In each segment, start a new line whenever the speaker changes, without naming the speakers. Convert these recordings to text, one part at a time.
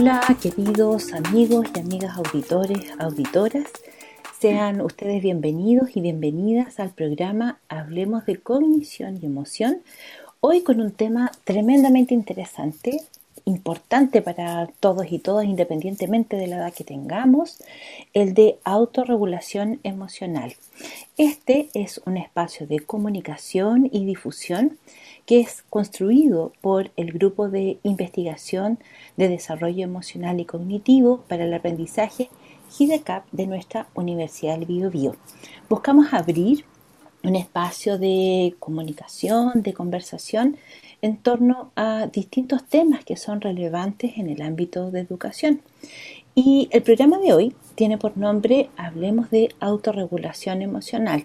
Hola queridos amigos y amigas auditores, auditoras. Sean ustedes bienvenidos y bienvenidas al programa Hablemos de Cognición y Emoción. Hoy con un tema tremendamente interesante, importante para todos y todas independientemente de la edad que tengamos, el de autorregulación emocional. Este es un espacio de comunicación y difusión que es construido por el Grupo de Investigación de Desarrollo Emocional y Cognitivo para el Aprendizaje GIDECAP de nuestra Universidad del Bio, Bio. Buscamos abrir un espacio de comunicación, de conversación en torno a distintos temas que son relevantes en el ámbito de educación. Y el programa de hoy tiene por nombre Hablemos de autorregulación emocional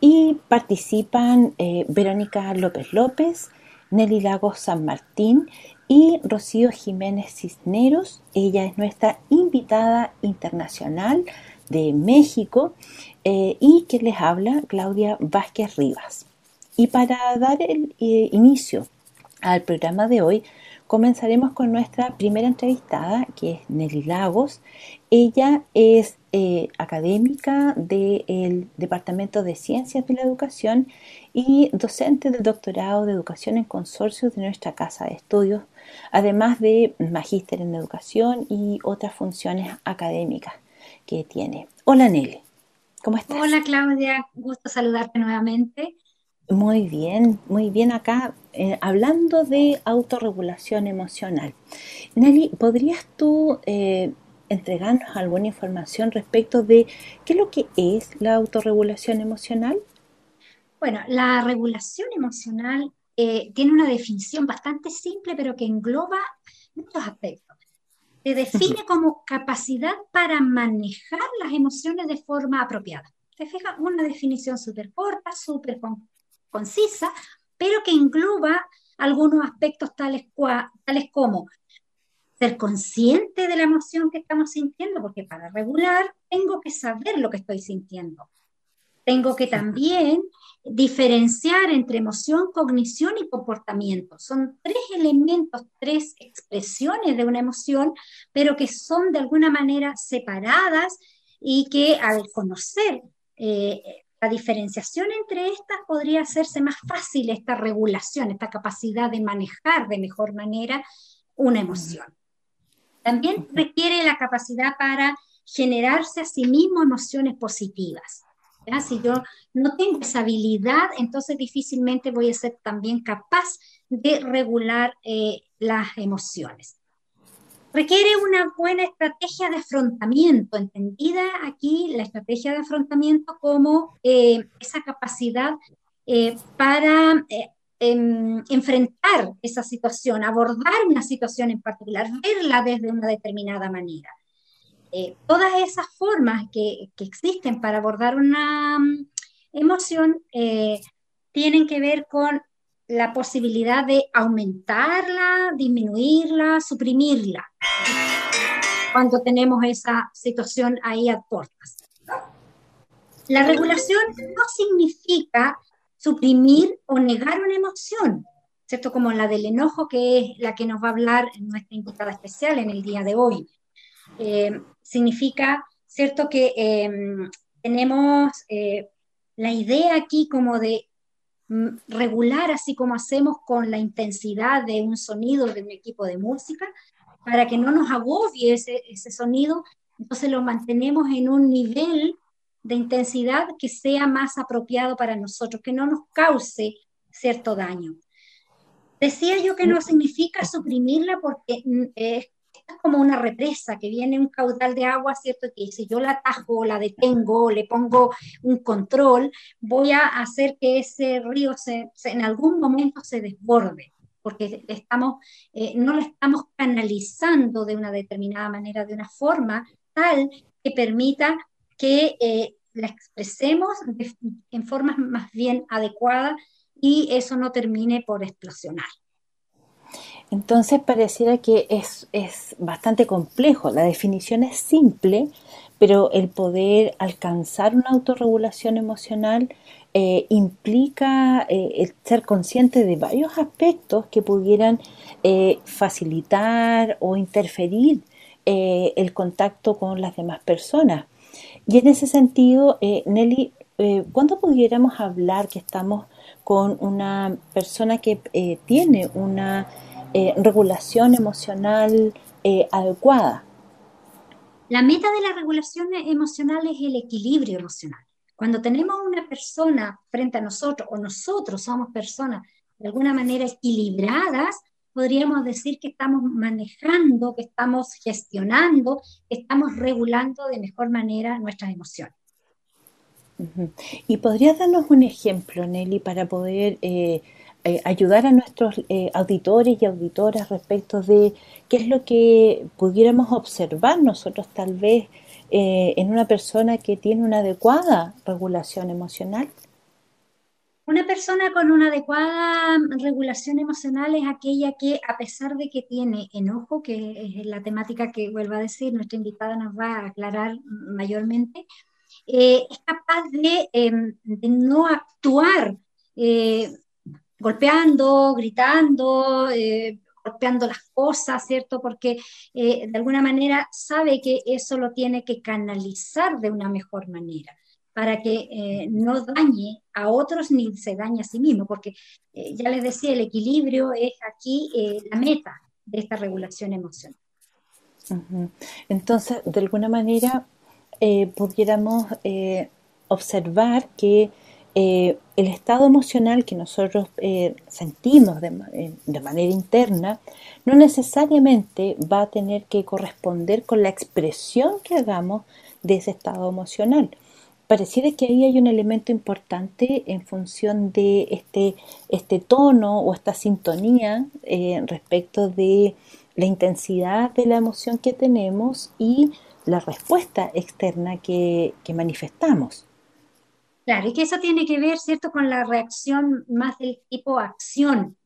y participan eh, Verónica López López, Nelly Lagos San Martín y Rocío Jiménez Cisneros. Ella es nuestra invitada internacional de México eh, y que les habla Claudia Vázquez Rivas. Y para dar el eh, inicio al programa de hoy, comenzaremos con nuestra primera entrevistada, que es Nelly Lagos. Ella es eh, académica del Departamento de Ciencias de la Educación y docente del doctorado de Educación en Consorcios de nuestra Casa de Estudios, además de magíster en Educación y otras funciones académicas que tiene. Hola Nelly, ¿cómo estás?
Hola Claudia, gusto saludarte nuevamente.
Muy bien, muy bien acá, eh, hablando de autorregulación emocional. Nelly, ¿podrías tú eh, entregarnos alguna información respecto de qué es lo que es la autorregulación emocional?
Bueno, la regulación emocional eh, tiene una definición bastante simple, pero que engloba muchos aspectos. Se define como capacidad para manejar las emociones de forma apropiada. Te fijas, una definición súper corta, súper concisa, pero que engloba algunos aspectos tales, tales como ser consciente de la emoción que estamos sintiendo, porque para regular tengo que saber lo que estoy sintiendo. Tengo que también diferenciar entre emoción, cognición y comportamiento. Son tres elementos, tres expresiones de una emoción, pero que son de alguna manera separadas y que al conocer eh, diferenciación entre estas podría hacerse más fácil esta regulación, esta capacidad de manejar de mejor manera una emoción. También requiere la capacidad para generarse a sí mismo emociones positivas. Si yo no tengo esa habilidad, entonces difícilmente voy a ser también capaz de regular eh, las emociones. Requiere una buena estrategia de afrontamiento, entendida aquí la estrategia de afrontamiento como eh, esa capacidad eh, para enfrentar esa situación, abordar una situación en particular, verla desde una determinada manera. Eh, todas esas formas que, existen para abordar una mm, emoción eh, tienen que ver con la posibilidad de aumentarla, disminuirla, suprimirla, cuando tenemos esa situación ahí a puertas. La regulación no significa suprimir o negar una emoción, ¿cierto? Como la del enojo, que es la que nos va a hablar nuestra invitada especial en el día de hoy. Eh, significa, ¿cierto? Que em, tenemos eh, la idea aquí como de regular, así como hacemos con la intensidad de un sonido de un equipo de música, para que no nos agobie ese, ese sonido, entonces lo mantenemos en un nivel de intensidad que sea más apropiado para nosotros, que no nos cause cierto daño. Decía yo que no significa suprimirla porque es como una represa, que viene un caudal de agua, ¿cierto? Que si yo la atajo, la detengo, le pongo un control, voy a hacer que ese río se, en algún momento se desborde, porque estamos, eh, no lo estamos canalizando de una determinada manera, de una forma tal que permita que eh, la expresemos en formas más bien adecuadas y eso no termine por explosionar.
Entonces pareciera que es, es bastante complejo. La definición es simple, pero el poder alcanzar una autorregulación emocional eh, implica el ser consciente de varios aspectos que pudieran facilitar o interferir el contacto con las demás personas. Y en ese sentido, Nelly, ¿cuándo pudiéramos hablar que estamos con una persona que tiene una regulación emocional adecuada?
La meta de la regulación emocional es el equilibrio emocional. Cuando tenemos una persona frente a nosotros o nosotros somos personas de alguna manera equilibradas, podríamos decir que estamos manejando, que estamos gestionando, que estamos regulando de mejor manera nuestras emociones.
¿Y podrías darnos un ejemplo, Nelly, para poder eh, eh, ayudar a nuestros eh, auditores y auditoras respecto de qué es lo que pudiéramos observar nosotros tal vez eh, en una persona que tiene una adecuada regulación emocional?
Una persona con una adecuada regulación emocional es aquella que, a pesar de que tiene enojo, que es la temática que vuelvo a decir, nuestra invitada nos va a aclarar mayormente, es capaz de, em, no actuar golpeando, gritando, eh, golpeando las cosas, ¿cierto? Porque eh, de alguna manera sabe que eso lo tiene que canalizar de una mejor manera para que eh, no dañe a otros ni se dañe a sí mismo, porque ya les decía, el equilibrio es aquí la meta de esta regulación emocional.
Entonces, de alguna manera, pudiéramos observar que eh, el estado emocional que nosotros eh, sentimos eh, de, manera interna no necesariamente va a tener que corresponder con la expresión que hagamos de ese estado emocional. Pareciera que ahí hay un elemento importante en función de este, este tono o esta sintonía respecto de la intensidad de la emoción que tenemos y la respuesta externa que manifestamos.
Claro, y que eso tiene que ver, ¿cierto?, con la reacción más del tipo acción.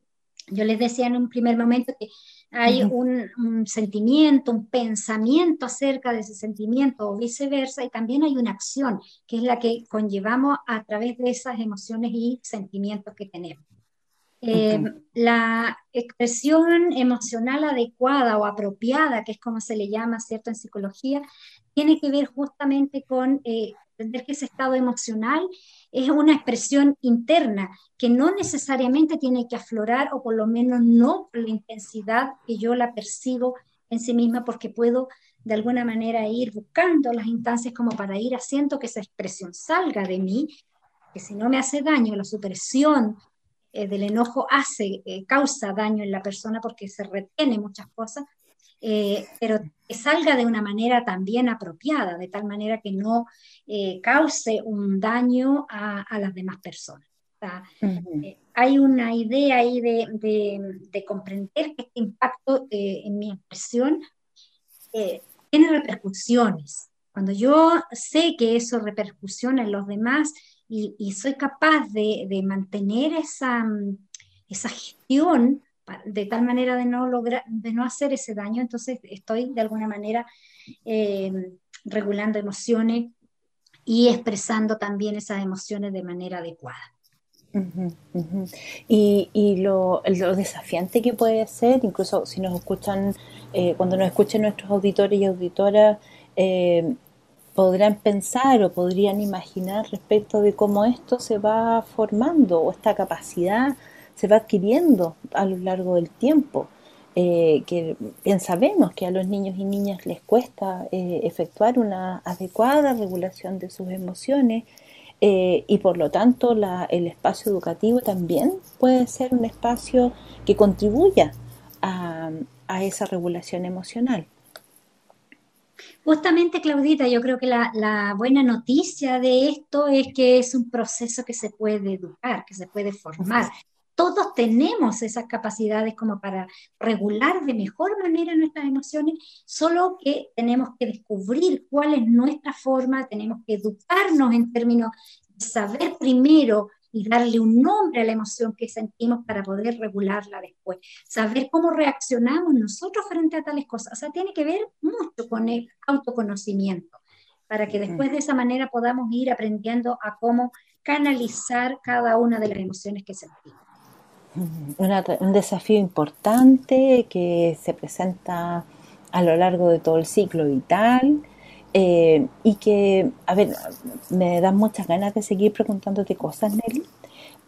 Yo les decía en un primer momento que hay un, sentimiento, un pensamiento acerca de ese sentimiento o viceversa, y también hay una acción, que es la que conllevamos a través de esas emociones y sentimientos que tenemos. Eh, la expresión emocional adecuada o apropiada, que es como se le llama, ¿cierto?, en psicología, tiene que ver justamente con eh, entender que ese estado emocional es una expresión interna que no necesariamente tiene que aflorar o por lo menos no la intensidad que yo la percibo en sí misma porque puedo de alguna manera ir buscando las instancias como para ir haciendo que esa expresión salga de mí, que si no me hace daño, la supresión eh, del enojo hace, eh, causa daño en la persona porque se retiene muchas cosas, eh, pero que salga de una manera también apropiada, de tal manera que no eh, cause un daño a, las demás personas. Eh, hay una idea ahí de, comprender que este impacto en mi expresión tiene repercusiones. Cuando yo sé que eso repercusiona en los demás y, soy capaz de, mantener esa, esa gestión, de tal manera de no lograr, de no hacer ese daño, entonces estoy de alguna manera eh, regulando emociones y expresando también esas emociones de manera adecuada.
Y, lo, desafiante que puede ser, incluso si nos escuchan, eh, cuando nos escuchen nuestros auditores y auditoras, eh, podrán pensar o podrían imaginar respecto de cómo esto se va formando o esta capacidad se va adquiriendo a lo largo del tiempo. Eh, que sabemos que a los niños y niñas les cuesta eh, efectuar una adecuada regulación de sus emociones eh, y por lo tanto el espacio educativo también puede ser un espacio que contribuya a, esa regulación emocional.
Justamente, Claudita, yo creo que la, la, buena noticia de esto es que es un proceso que se puede educar, que se puede formar, todos tenemos esas capacidades como para regular de mejor manera nuestras emociones, solo que tenemos que descubrir cuál es nuestra forma, tenemos que educarnos en términos de saber primero y darle un nombre a la emoción que sentimos para poder regularla después. Saber cómo reaccionamos nosotros frente a tales cosas. O sea, tiene que ver mucho con el autoconocimiento, para que después de esa manera podamos ir aprendiendo a cómo canalizar cada una de las emociones que sentimos.
Un desafío importante que se presenta a lo largo de todo el ciclo vital eh, y que, a ver, me dan muchas ganas de seguir preguntándote cosas, Nelly,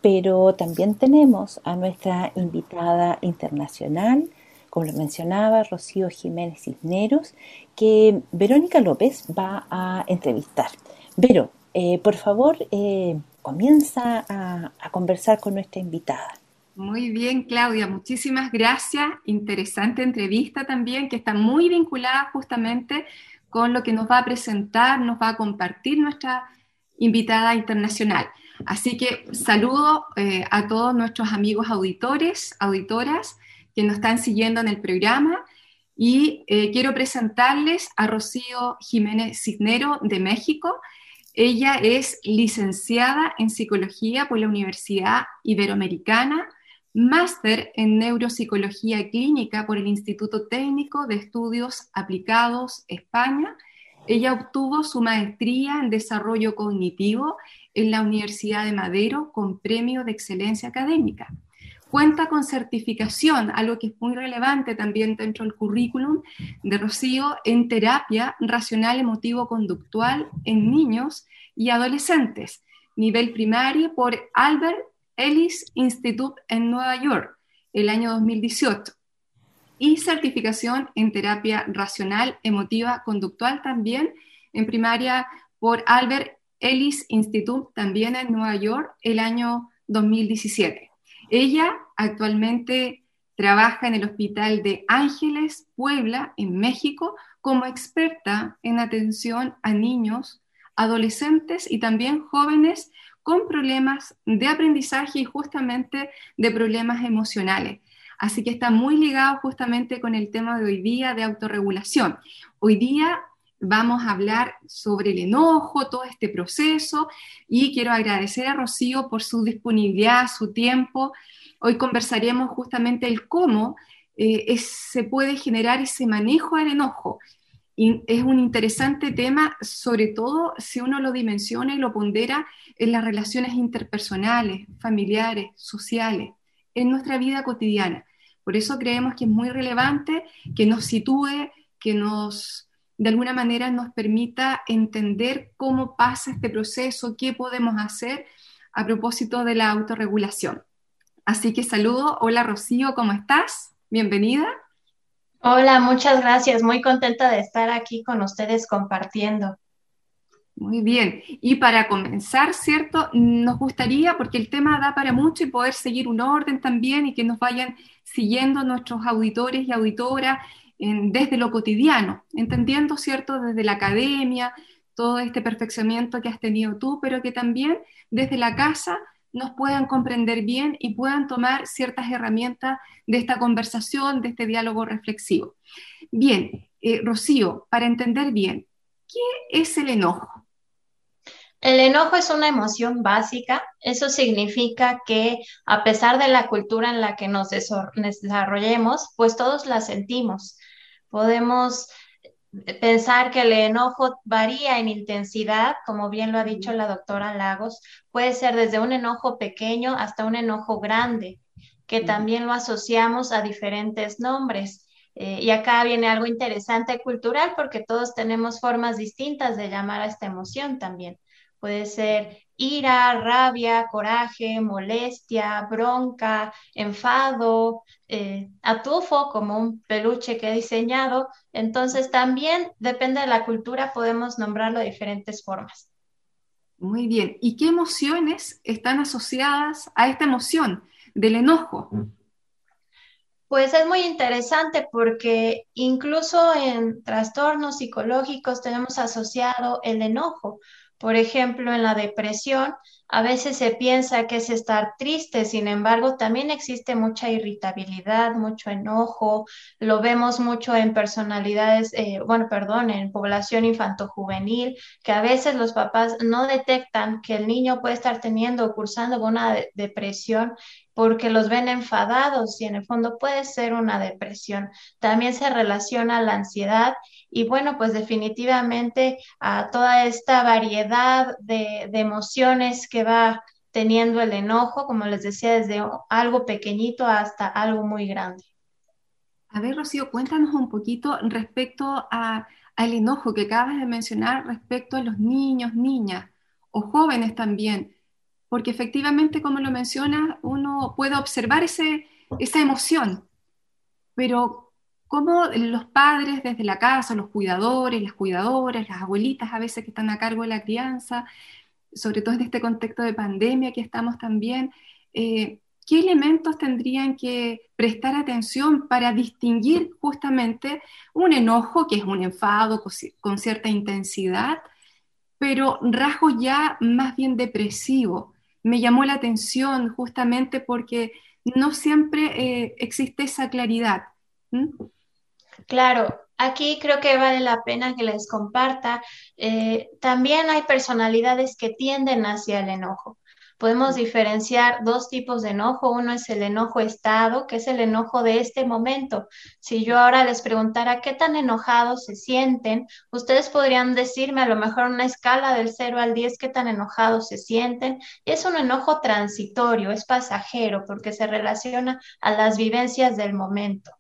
pero también tenemos a nuestra invitada internacional, como lo mencionaba, Rocío Jiménez Cisneros, que Verónica López va a entrevistar. Vero, eh, por favor, eh, comienza a, conversar con nuestra invitada.
Muy bien, Claudia, muchísimas gracias. Interesante entrevista también, que está muy vinculada justamente con lo que nos va a presentar, nos va a compartir nuestra invitada internacional. Así que saludo eh, a todos nuestros amigos auditores, auditoras que nos están siguiendo en el programa y eh, quiero presentarles a Rocío Jiménez Cisnero de México. Ella es licenciada en psicología por la Universidad Iberoamericana, máster en neuropsicología clínica por el Instituto Técnico de Estudios Aplicados España. Ella obtuvo su maestría en desarrollo cognitivo en la Universidad de Madero con premio de excelencia académica. Cuenta con certificación, algo que es muy relevante también dentro del currículum de Rocío, en terapia racional emotivo-conductual en niños y adolescentes, nivel primario por Albert Ellis Institute en Nueva York, el año 2018. Y certificación en terapia racional, emotiva, conductual también en primaria por Albert Ellis Institute también en Nueva York el año 2017. Ella actualmente trabaja en el Hospital de Ángeles, Puebla, en México, como experta en atención a niños, adolescentes y también jóvenes con problemas de aprendizaje y justamente de problemas emocionales. Así que está muy ligado justamente con el tema de hoy día de autorregulación. Hoy día vamos a hablar sobre el enojo, todo este proceso y quiero agradecer a Rocío por su disponibilidad, su tiempo. Hoy conversaremos justamente el cómo eh, se puede generar ese manejo del enojo. Es un interesante tema, sobre todo si uno lo dimensiona y lo pondera en las relaciones interpersonales, familiares, sociales, en nuestra vida cotidiana. Por eso creemos que es muy relevante que nos sitúe, que nos de alguna manera nos permita entender cómo pasa este proceso, qué podemos hacer a propósito de la autorregulación. Así que saludo, hola Rocío, ¿cómo estás? Bienvenida.
Hola, muchas gracias, muy contenta de estar aquí con ustedes compartiendo.
Muy bien, y para comenzar, ¿cierto? Nos gustaría, porque el tema da para mucho y poder seguir un orden también y que nos vayan siguiendo nuestros auditores y auditoras desde lo cotidiano, entendiendo, ¿cierto?, desde la academia, todo este perfeccionamiento que has tenido tú, pero que también desde la casa nos puedan comprender bien y puedan tomar ciertas herramientas de esta conversación, de este diálogo reflexivo. Bien, eh, Rocío, para entender bien, ¿qué es el enojo?
El enojo es una emoción básica. Eso significa que a pesar de la cultura en la que nos desarrollemos, pues todos la sentimos. Podemos pensar que el enojo varía en intensidad, como bien lo ha dicho la doctora Lagos, puede ser desde un enojo pequeño hasta un enojo grande, que también lo asociamos a diferentes nombres. Eh, y acá viene algo interesante cultural porque todos tenemos formas distintas de llamar a esta emoción también. Puede ser ira, rabia, coraje, molestia, bronca, enfado, eh, atufo como un peluche que he diseñado. Entonces también depende de la cultura, podemos nombrarlo de diferentes formas.
Muy bien. ¿Y qué emociones están asociadas a esta emoción del enojo?
Pues es muy interesante porque incluso en trastornos psicológicos tenemos asociado el enojo. Por ejemplo, en la depresión, a veces se piensa que es estar triste, sin embargo, también existe mucha irritabilidad, mucho enojo, lo vemos mucho en personalidades, eh, bueno, perdón, en población infantojuvenil, que a veces los papás no detectan que el niño puede estar teniendo o cursando una depresión porque los ven enfadados y en el fondo puede ser una depresión. También se relaciona la ansiedad y bueno, pues definitivamente a toda esta variedad de, emociones que va teniendo el enojo, como les decía, desde algo pequeñito hasta algo muy grande.
A ver, Rocío, cuéntanos un poquito respecto al enojo que acabas de mencionar respecto a los niños, niñas o jóvenes también, porque efectivamente, como lo mencionas, uno puede observar esa emoción, pero cómo los padres desde la casa, los cuidadores, las cuidadoras, las abuelitas a veces que están a cargo de la crianza, sobre todo en este contexto de pandemia que estamos también, eh, ¿qué elementos tendrían que prestar atención para distinguir justamente un enojo, que es un enfado con cierta intensidad, pero rasgos ya más bien depresivos? Me llamó la atención justamente porque no siempre eh, existe esa claridad.
Claro, aquí creo que vale la pena que les comparta. Eh, también hay personalidades que tienden hacia el enojo podemos diferenciar dos tipos de enojo. Uno es el enojo estado, que es el enojo de este momento. Si yo ahora les preguntara qué tan enojados se sienten, ustedes podrían decirme a lo mejor una escala del 0 al 10 qué tan enojados se sienten. Es un enojo transitorio, es pasajero, porque se relaciona a las vivencias del momento.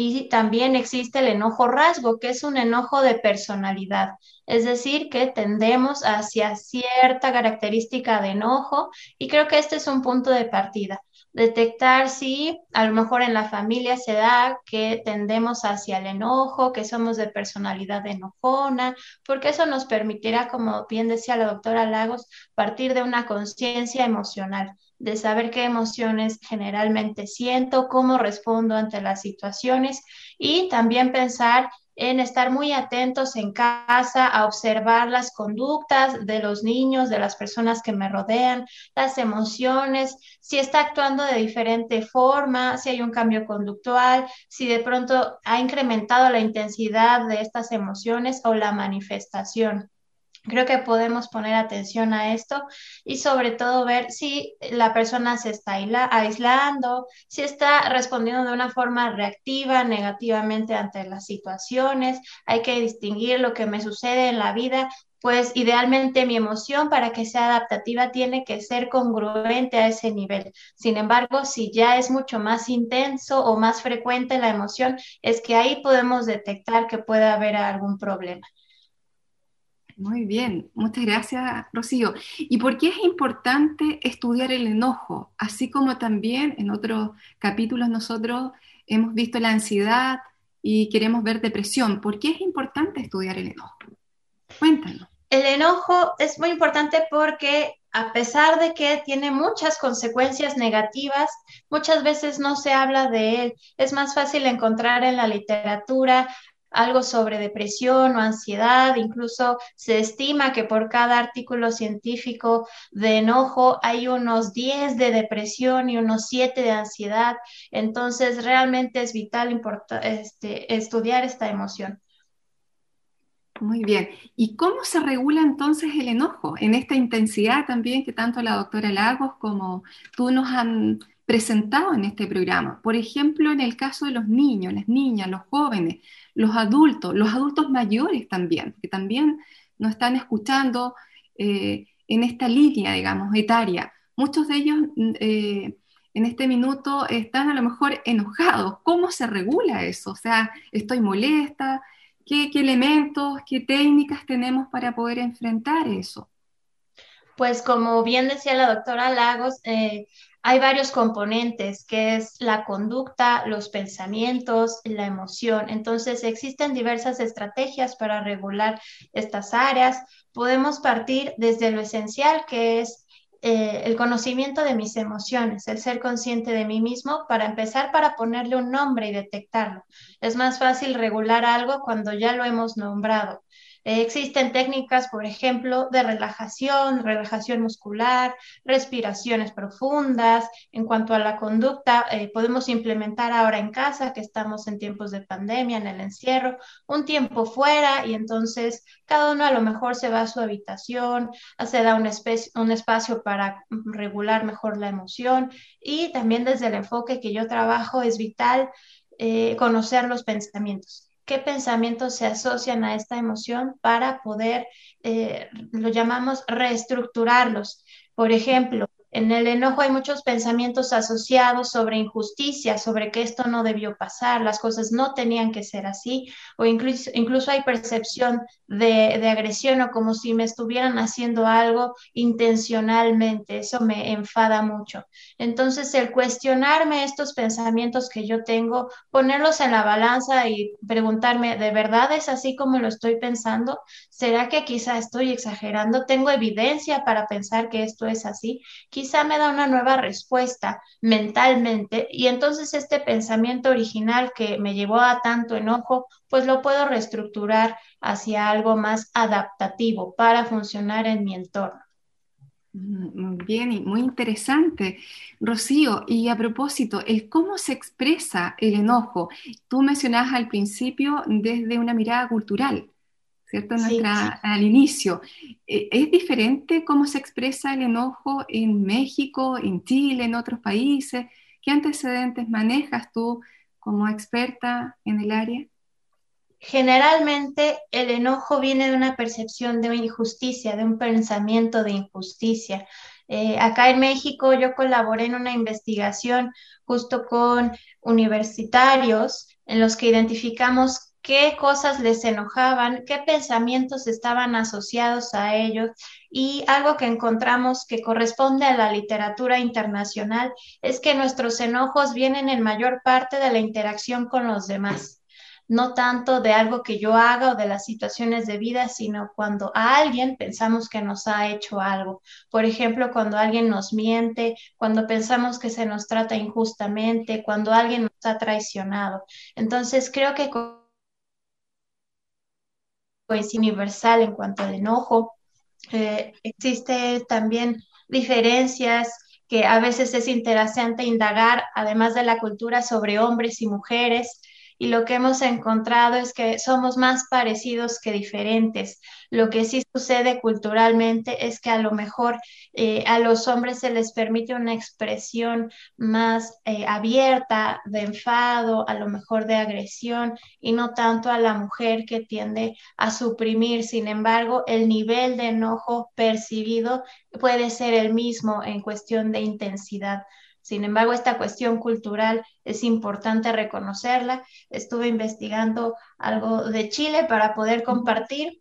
Y también existe el enojo rasgo, que es un enojo de personalidad, es decir, que tendemos hacia cierta característica de enojo y creo que este es un punto de partida. Detectar si a lo mejor en la familia se da que tendemos hacia el enojo, que somos de personalidad enojona, porque eso nos permitirá, como bien decía la doctora Lagos, partir de una conciencia emocional de saber qué emociones generalmente siento, cómo respondo ante las situaciones y también pensar en estar muy atentos en casa a observar las conductas de los niños, de las personas que me rodean, las emociones, si está actuando de diferente forma, si hay un cambio conductual, si de pronto ha incrementado la intensidad de estas emociones o la manifestación. Creo que podemos poner atención a esto y sobre todo ver si la persona se está aislando, si está respondiendo de una forma reactiva, negativamente ante las situaciones. Hay que distinguir lo que me sucede en la vida pues idealmente mi emoción para que sea adaptativa tiene que ser congruente a ese nivel. Sin embargo, si ya es mucho más intenso o más frecuente la emoción, es que ahí podemos detectar que puede haber algún problema.
Muy bien, muchas gracias, Rocío. ¿Y por qué es importante estudiar el enojo? Así como también en otros capítulos nosotros hemos visto la ansiedad y queremos ver depresión. ¿Por qué es importante estudiar el enojo? Cuéntanos.
El enojo es muy importante porque a pesar de que tiene muchas consecuencias negativas, muchas veces no se habla de él. Es más fácil encontrar en la literatura algo sobre depresión o ansiedad, incluso se estima que por cada artículo científico de enojo hay unos 10 de depresión y unos 7 de ansiedad, entonces realmente es vital este, estudiar esta emoción.
Muy bien. ¿Y cómo se regula entonces el enojo en esta intensidad también que tanto la doctora Lagos como tú nos han presentado en este programa? Por ejemplo, en el caso de los niños, las niñas, los jóvenes, los adultos, los adultos mayores también, que también nos están escuchando eh, en esta línea, digamos, etaria. Muchos de ellos mm, eh, en este minuto están a lo mejor enojados. ¿Cómo se regula eso? O sea, estoy molesta. ¿Qué, elementos, qué técnicas tenemos para poder enfrentar eso?
Pues como bien decía la doctora Lagos, eh, hay varios componentes, que es la conducta, los pensamientos, la emoción. Entonces, existen diversas estrategias para regular estas áreas. Podemos partir desde lo esencial, que es eh, el conocimiento de mis emociones, el ser consciente de mí mismo, para empezar, para ponerle un nombre y detectarlo. Es más fácil regular algo cuando ya lo hemos nombrado. Existen técnicas, por ejemplo, de relajación, relajación muscular, respiraciones profundas. En cuanto a la conducta, eh, podemos implementar ahora en casa, que estamos en tiempos de pandemia, en el encierro, un tiempo fuera y entonces cada uno a lo mejor se va a su habitación, se da un, un espacio para regular mejor la emoción y también desde el enfoque que yo trabajo es vital eh, conocer los pensamientos qué pensamientos se asocian a esta emoción para poder, eh, lo llamamos, reestructurarlos. Por ejemplo, en el enojo hay muchos pensamientos asociados sobre injusticia, sobre que esto no debió pasar, las cosas no tenían que ser así, o incluso, incluso hay percepción de, de, agresión o como si me estuvieran haciendo algo intencionalmente. Eso me enfada mucho. Entonces, el cuestionarme estos pensamientos que yo tengo, ponerlos en la balanza y preguntarme, ¿de verdad es así como lo estoy pensando? ¿Será que quizá estoy exagerando? ¿Tengo evidencia para pensar que esto es así? Quizá me da una nueva respuesta mentalmente y entonces este pensamiento original que me llevó a tanto enojo, pues lo puedo reestructurar hacia algo más adaptativo para funcionar en mi entorno.
Mm, bien, y muy interesante. Rocío, y a propósito, el cómo se expresa el enojo, tú mencionabas al principio desde una mirada cultural. ¿Cierto? Nuestra, Al inicio. Eh, ¿Es diferente cómo se expresa el enojo en México, en Chile, en otros países? ¿Qué antecedentes manejas tú como experta en el área?
Generalmente el enojo viene de una percepción de injusticia, de un pensamiento de injusticia. Eh, acá en México yo colaboré en una investigación justo con universitarios en los que identificamos qué cosas les enojaban, qué pensamientos estaban asociados a ellos. Y algo que encontramos que corresponde a la literatura internacional es que nuestros enojos vienen en mayor parte de la interacción con los demás, no tanto de algo que yo haga o de las situaciones de vida, sino cuando a alguien pensamos que nos ha hecho algo. Por ejemplo, cuando alguien nos miente, cuando pensamos que se nos trata injustamente, cuando alguien nos ha traicionado. Entonces, creo que es universal en cuanto al enojo. Eh, existe también diferencias que a veces es interesante indagar, además de la cultura, sobre hombres y mujeres y lo que hemos encontrado es que somos más parecidos que diferentes. Lo que sí sucede culturalmente es que a lo mejor eh, a los hombres se les permite una expresión más eh, abierta de enfado, a lo mejor de agresión y no tanto a la mujer que tiende a suprimir. Sin embargo, el nivel de enojo percibido puede ser el mismo en cuestión de intensidad. Sin embargo, esta cuestión cultural es importante reconocerla. Estuve investigando algo de Chile para poder compartir.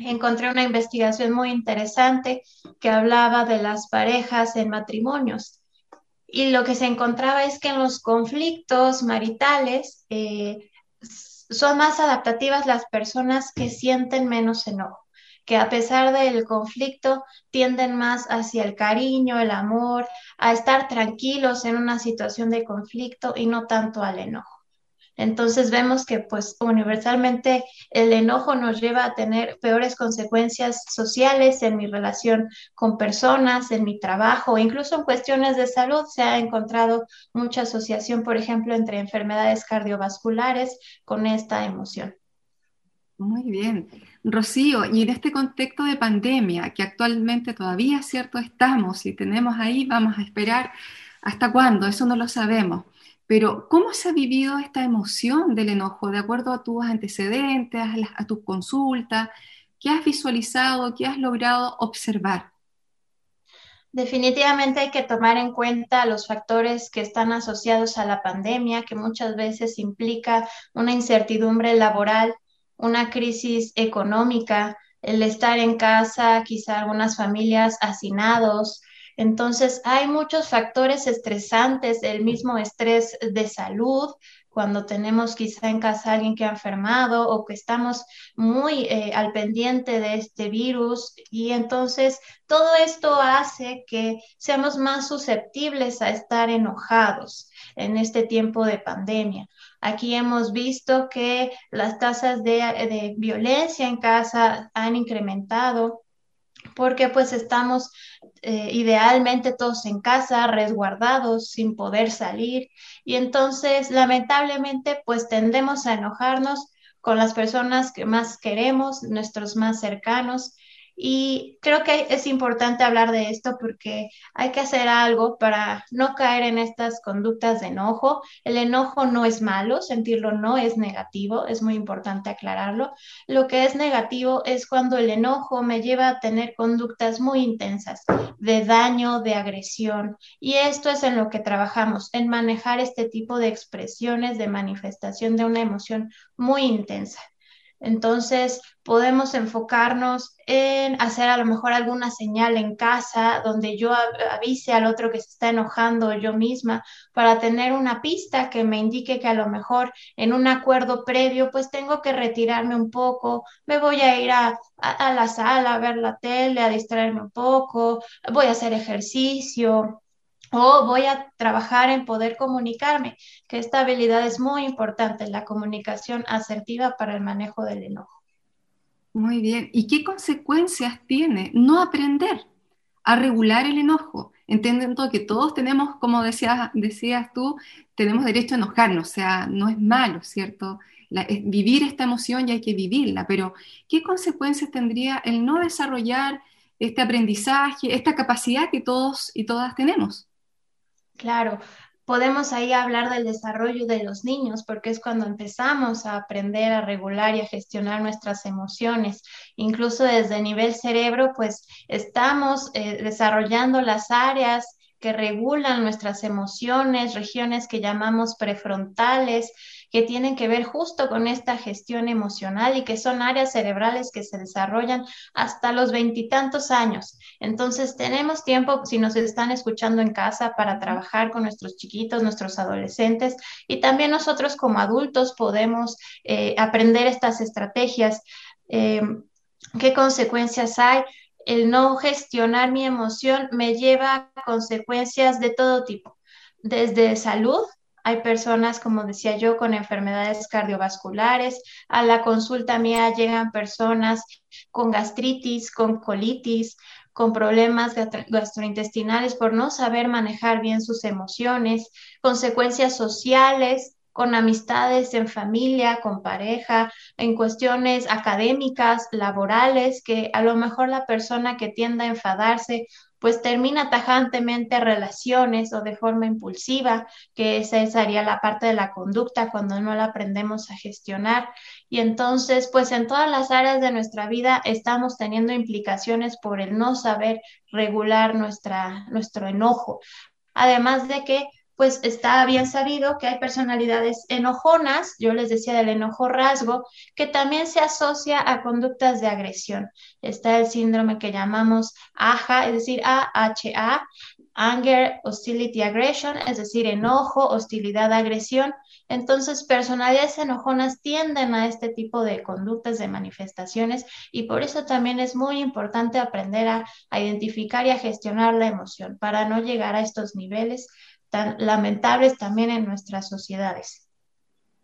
Encontré una investigación muy interesante que hablaba de las parejas en matrimonios. Y lo que se encontraba es que en los conflictos maritales eh, son más adaptativas las personas que sienten menos enojo que a pesar del conflicto tienden más hacia el cariño, el amor, a estar tranquilos en una situación de conflicto y no tanto al enojo. Entonces vemos que pues universalmente el enojo nos lleva a tener peores consecuencias sociales en mi relación con personas, en mi trabajo, incluso en cuestiones de salud. Se ha encontrado mucha asociación, por ejemplo, entre enfermedades cardiovasculares con esta emoción.
Muy bien. Rocío, y en este contexto de pandemia, que actualmente todavía, cierto, estamos y tenemos ahí, vamos a esperar hasta cuándo, eso no lo sabemos. Pero, ¿cómo se ha vivido esta emoción del enojo de acuerdo a tus antecedentes, a, tus consultas? ¿Qué has visualizado, qué has logrado observar?
Definitivamente hay que tomar en cuenta los factores que están asociados a la pandemia, que muchas veces implica una incertidumbre laboral una crisis económica, el estar en casa, quizá algunas familias hacinados. Entonces, hay muchos factores estresantes, el mismo estrés de salud, cuando tenemos quizá en casa alguien que ha enfermado o que estamos muy eh, al pendiente de este virus y entonces todo esto hace que seamos más susceptibles a estar enojados en este tiempo de pandemia. Aquí hemos visto que las tasas de, violencia en casa han incrementado porque pues estamos eh, idealmente todos en casa, resguardados, sin poder salir. Y entonces, lamentablemente, pues tendemos a enojarnos con las personas que más queremos, nuestros más cercanos, y creo que es importante hablar de esto porque hay que hacer algo para no caer en estas conductas de enojo. El enojo no es malo, sentirlo no es negativo, es muy importante aclararlo. Lo que es negativo es cuando el enojo me lleva a tener conductas muy intensas de daño, de agresión. Y esto es en lo que trabajamos, en manejar este tipo de expresiones de manifestación de una emoción muy intensa. Entonces, podemos enfocarnos en hacer a lo mejor alguna señal en casa donde yo avise al otro que se está enojando yo misma para tener una pista que me indique que a lo mejor en un acuerdo previo pues tengo que retirarme un poco, me voy a ir a, a la sala a ver la tele, a distraerme un poco, voy a hacer ejercicio o voy a trabajar en poder comunicarme, que esta habilidad es muy importante, la comunicación asertiva para el manejo del enojo.
Muy bien. ¿Y qué consecuencias tiene no aprender a regular el enojo? Entendiendo que todos tenemos, como decías, decías tú, tenemos derecho a enojarnos, o sea, no es malo, ¿cierto? vivir esta emoción y hay que vivirla, pero ¿qué consecuencias tendría el no desarrollar este aprendizaje, esta capacidad que todos y todas tenemos?
Claro, podemos ahí hablar del desarrollo de los niños, porque es cuando empezamos a aprender a regular y a gestionar nuestras emociones. Incluso desde nivel cerebro, pues estamos eh, desarrollando las áreas que regulan nuestras emociones, regiones que llamamos prefrontales, que tienen que ver justo con esta gestión emocional y que son áreas cerebrales que se desarrollan hasta los veintitantos años. Entonces, tenemos tiempo, si nos están escuchando en casa, para trabajar con nuestros chiquitos, nuestros adolescentes y también nosotros como adultos podemos eh, aprender estas estrategias. Eh, ¿Qué consecuencias hay? El no gestionar mi emoción me lleva a consecuencias de todo tipo, desde salud, hay personas, como decía yo, con enfermedades cardiovasculares. A la consulta mía llegan personas con gastritis, con colitis, con problemas gastrointestinales por no saber manejar bien sus emociones, consecuencias sociales con amistades en familia, con pareja, en cuestiones académicas, laborales, que a lo mejor la persona que tiende a enfadarse pues termina tajantemente relaciones o de forma impulsiva, que esa sería la parte de la conducta cuando no la aprendemos a gestionar. Y entonces, pues en todas las áreas de nuestra vida estamos teniendo implicaciones por el no saber regular nuestra, nuestro enojo. Además de que pues está bien sabido que hay personalidades enojonas, yo les decía del enojo rasgo, que también se asocia a conductas de agresión. Está el síndrome que llamamos AHA, es decir, AHA, Anger, Hostility, Aggression, es decir, enojo, hostilidad, agresión. Entonces, personalidades enojonas tienden a este tipo de conductas, de manifestaciones, y por eso también es muy importante aprender a, a identificar y a gestionar la emoción para no llegar a estos niveles tan lamentables también en nuestras sociedades.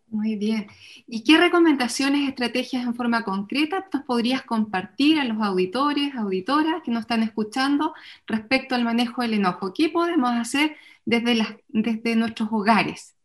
Muy bien. ¿Y qué recomendaciones, estrategias en forma concreta nos podrías compartir a los auditores, auditoras que nos están escuchando respecto al manejo del enojo? ¿Qué podemos hacer desde, las, desde nuestros hogares?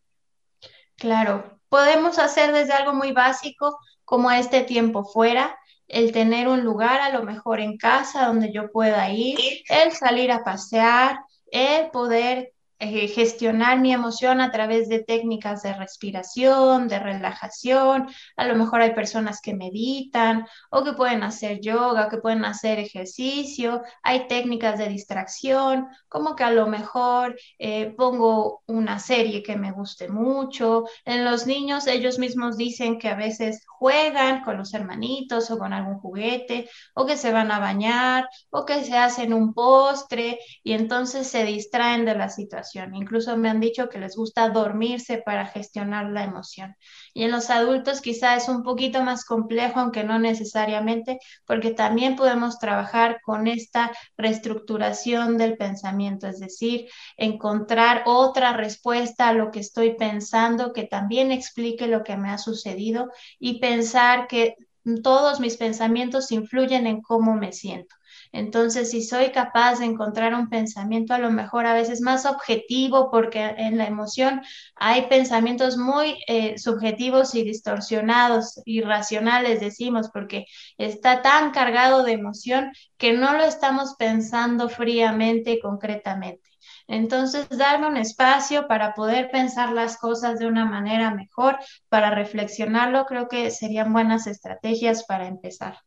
Claro, podemos hacer desde algo muy básico como este tiempo fuera, el tener un lugar a lo mejor en casa donde yo pueda ir, el salir a pasear, el poder eh, gestionar mi emoción a través de técnicas de respiración, de relajación. A lo mejor hay personas que meditan o que pueden hacer yoga, que pueden hacer ejercicio. Hay técnicas de distracción, como que a lo mejor eh, pongo una serie que me guste mucho. En los niños ellos mismos dicen que a veces juegan con los hermanitos o con algún juguete o que se van a bañar o que se hacen un postre y entonces se distraen de la situación Incluso me han dicho que les gusta dormirse para gestionar la emoción. Y en los adultos quizá es un poquito más complejo, aunque no necesariamente, porque también podemos trabajar con esta reestructuración del pensamiento, es decir, encontrar otra respuesta a lo que estoy pensando que también explique lo que me ha sucedido y pensar que todos mis pensamientos influyen en cómo me siento. Entonces, si soy capaz de encontrar un pensamiento a lo mejor a veces más objetivo, porque en la emoción hay pensamientos muy eh, subjetivos y distorsionados, irracionales, decimos, porque está tan cargado de emoción que no lo estamos pensando fríamente y concretamente. Entonces, darme un espacio para poder pensar las cosas de una manera mejor, para reflexionarlo, creo que serían buenas estrategias para empezar.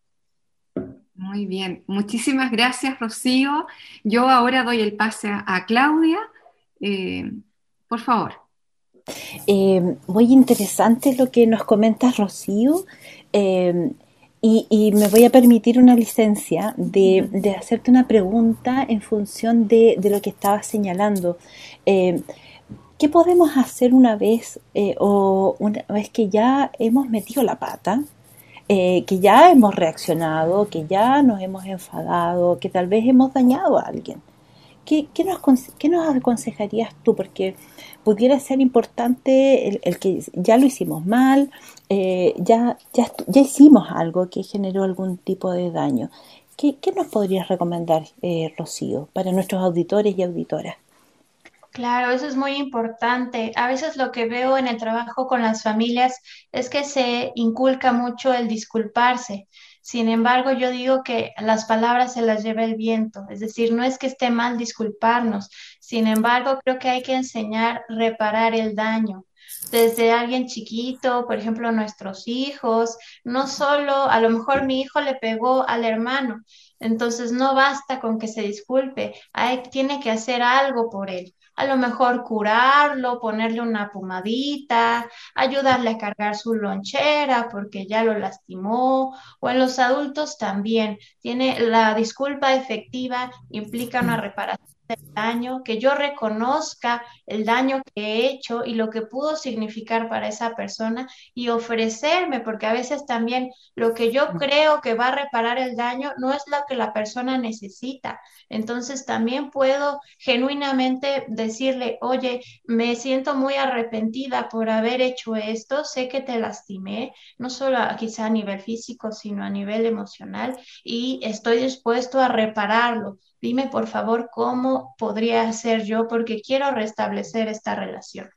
Muy bien, muchísimas gracias Rocío. Yo ahora doy el pase a, Claudia. Eh, por favor.
Eh, muy interesante lo que nos comentas Rocío. Eh, y, me voy a permitir una licencia de, hacerte una pregunta en función de, lo que estabas señalando. ¿Qué podemos hacer una vez o una vez que ya hemos metido la pata? Eh, que ya hemos reaccionado, que ya nos hemos enfadado, que tal vez hemos dañado a alguien. ¿Qué, nos, qué nos, aconsejarías tú? Porque pudiera ser importante el, que ya lo hicimos mal, eh, ya, ya, ya, hicimos algo que generó algún tipo de daño. ¿Qué, qué nos podrías recomendar, eh, Rocío, para nuestros auditores y auditoras?
Claro, eso es muy importante. A veces lo que veo en el trabajo con las familias es que se inculca mucho el disculparse. Sin embargo, yo digo que las palabras se las lleva el viento, es decir, no es que esté mal disculparnos. Sin embargo, creo que hay que enseñar reparar el daño desde alguien chiquito, por ejemplo, nuestros hijos, no solo, a lo mejor mi hijo le pegó al hermano, entonces no basta con que se disculpe, tiene que hacer algo por él a lo mejor curarlo, ponerle una pomadita, ayudarle a cargar su lonchera porque ya lo lastimó, o en los adultos también. Tiene la disculpa efectiva implica una reparación daño, que yo reconozca el daño que he hecho y lo que pudo significar para esa persona y ofrecerme, porque a veces también lo que yo creo que va a reparar el daño no es lo que la persona necesita. Entonces también puedo genuinamente decirle, oye, me siento muy arrepentida por haber hecho esto, sé que te lastimé, no solo quizá a nivel físico, sino a nivel emocional y estoy dispuesto a repararlo Dime, por favor, cómo podría hacer yo porque quiero restablecer esta relación.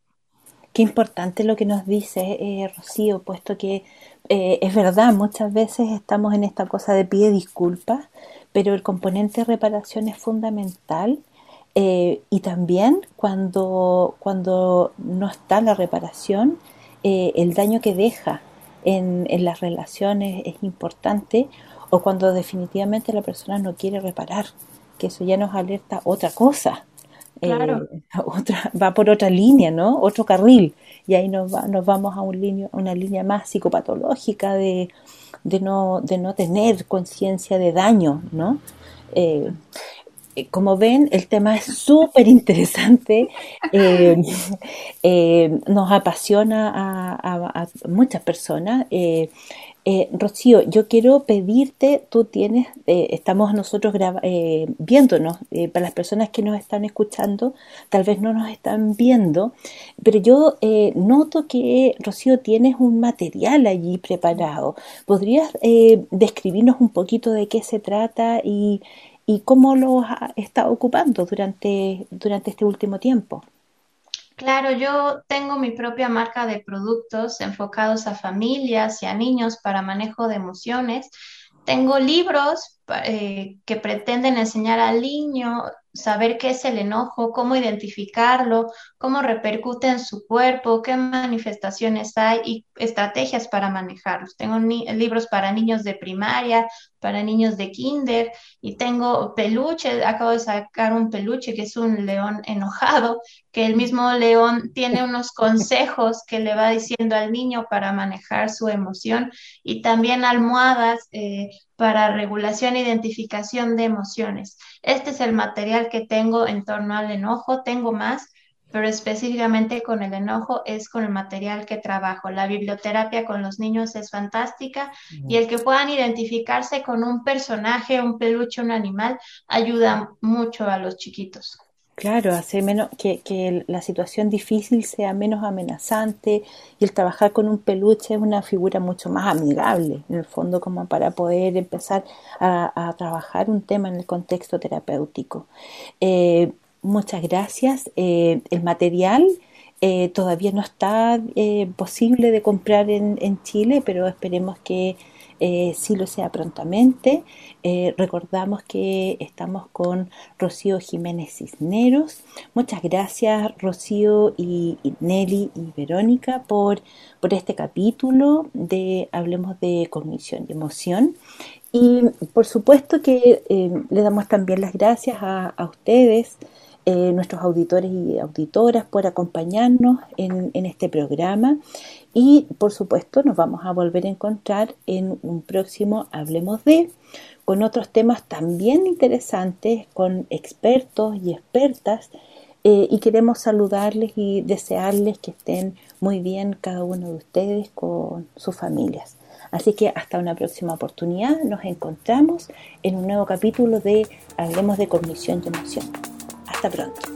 Qué importante lo que nos dice eh, Rocío, puesto que eh, es verdad, muchas veces estamos en esta cosa de pide disculpas, pero el componente de reparación es fundamental eh, y también cuando, cuando no está la reparación, el daño que deja en, las relaciones es importante o cuando definitivamente la persona no quiere reparar que eso ya nos alerta otra cosa. Eh, otra, va por otra línea, ¿no? Otro carril. Y ahí nos, nos vamos a, un una línea más psicopatológica de, de, no, de no tener conciencia de daño, ¿no? Eh, eh, como ven, el tema es súper interesante, nos apasiona a, a, muchas personas. Eh, Rocío, yo quiero pedirte, tú tienes, eh, estamos nosotros eh, viéndonos, eh, para las personas que nos están escuchando, tal vez no nos están viendo, pero yo noto que, Rocío, tienes un material allí preparado. ¿Podrías describirnos un poquito de qué se trata y, cómo lo has estado ocupando durante este último tiempo?
Claro, yo tengo mi propia marca de productos enfocados a familias y a niños para manejo de emociones. Tengo libros eh, que pretenden enseñar al niño saber qué es el enojo, cómo identificarlo, cómo repercute en su cuerpo, qué manifestaciones hay y estrategias para manejarlos. Tengo libros para niños de primaria, para niños de kinder y tengo peluche, acabo de sacar un peluche que es un león enojado, que el mismo león tiene unos consejos que le va diciendo al niño para manejar su emoción y también almohadas eh, para regulación e identificación de emociones. Este es el material que tengo en torno al enojo, tengo más, pero específicamente con el enojo es con el material que trabajo. La biblioterapia con los niños es fantástica y el que puedan identificarse con un personaje, un peluche, un animal, ayuda mucho a los chiquitos.
Claro, hace menos que, que, la situación difícil sea menos amenazante y el trabajar con un peluche es una figura mucho más amigable, en el fondo, como para poder empezar a, trabajar un tema en el contexto terapéutico. Eh, muchas gracias. Eh, el material eh, todavía no está posible de comprar en, Chile, pero esperemos que eh, si lo sea prontamente. Eh, recordamos que estamos con Rocío Jiménez Cisneros. Muchas gracias Rocío y, Nelly y Verónica por, por este capítulo de Hablemos de Cognición y Emoción. Y por supuesto que eh, le damos también las gracias a, ustedes. Nuestros auditores y auditoras por acompañarnos en, en, este programa y por supuesto nos vamos a volver a encontrar en un próximo Hablemos de, con otros temas también interesantes, con expertos y expertas. Eh, y queremos saludarles y desearles que estén muy bien cada uno de ustedes con sus familias. Así que hasta una próxima oportunidad nos encontramos en un nuevo capítulo de Hablemos de Cognición y Emoción. Hasta pronto.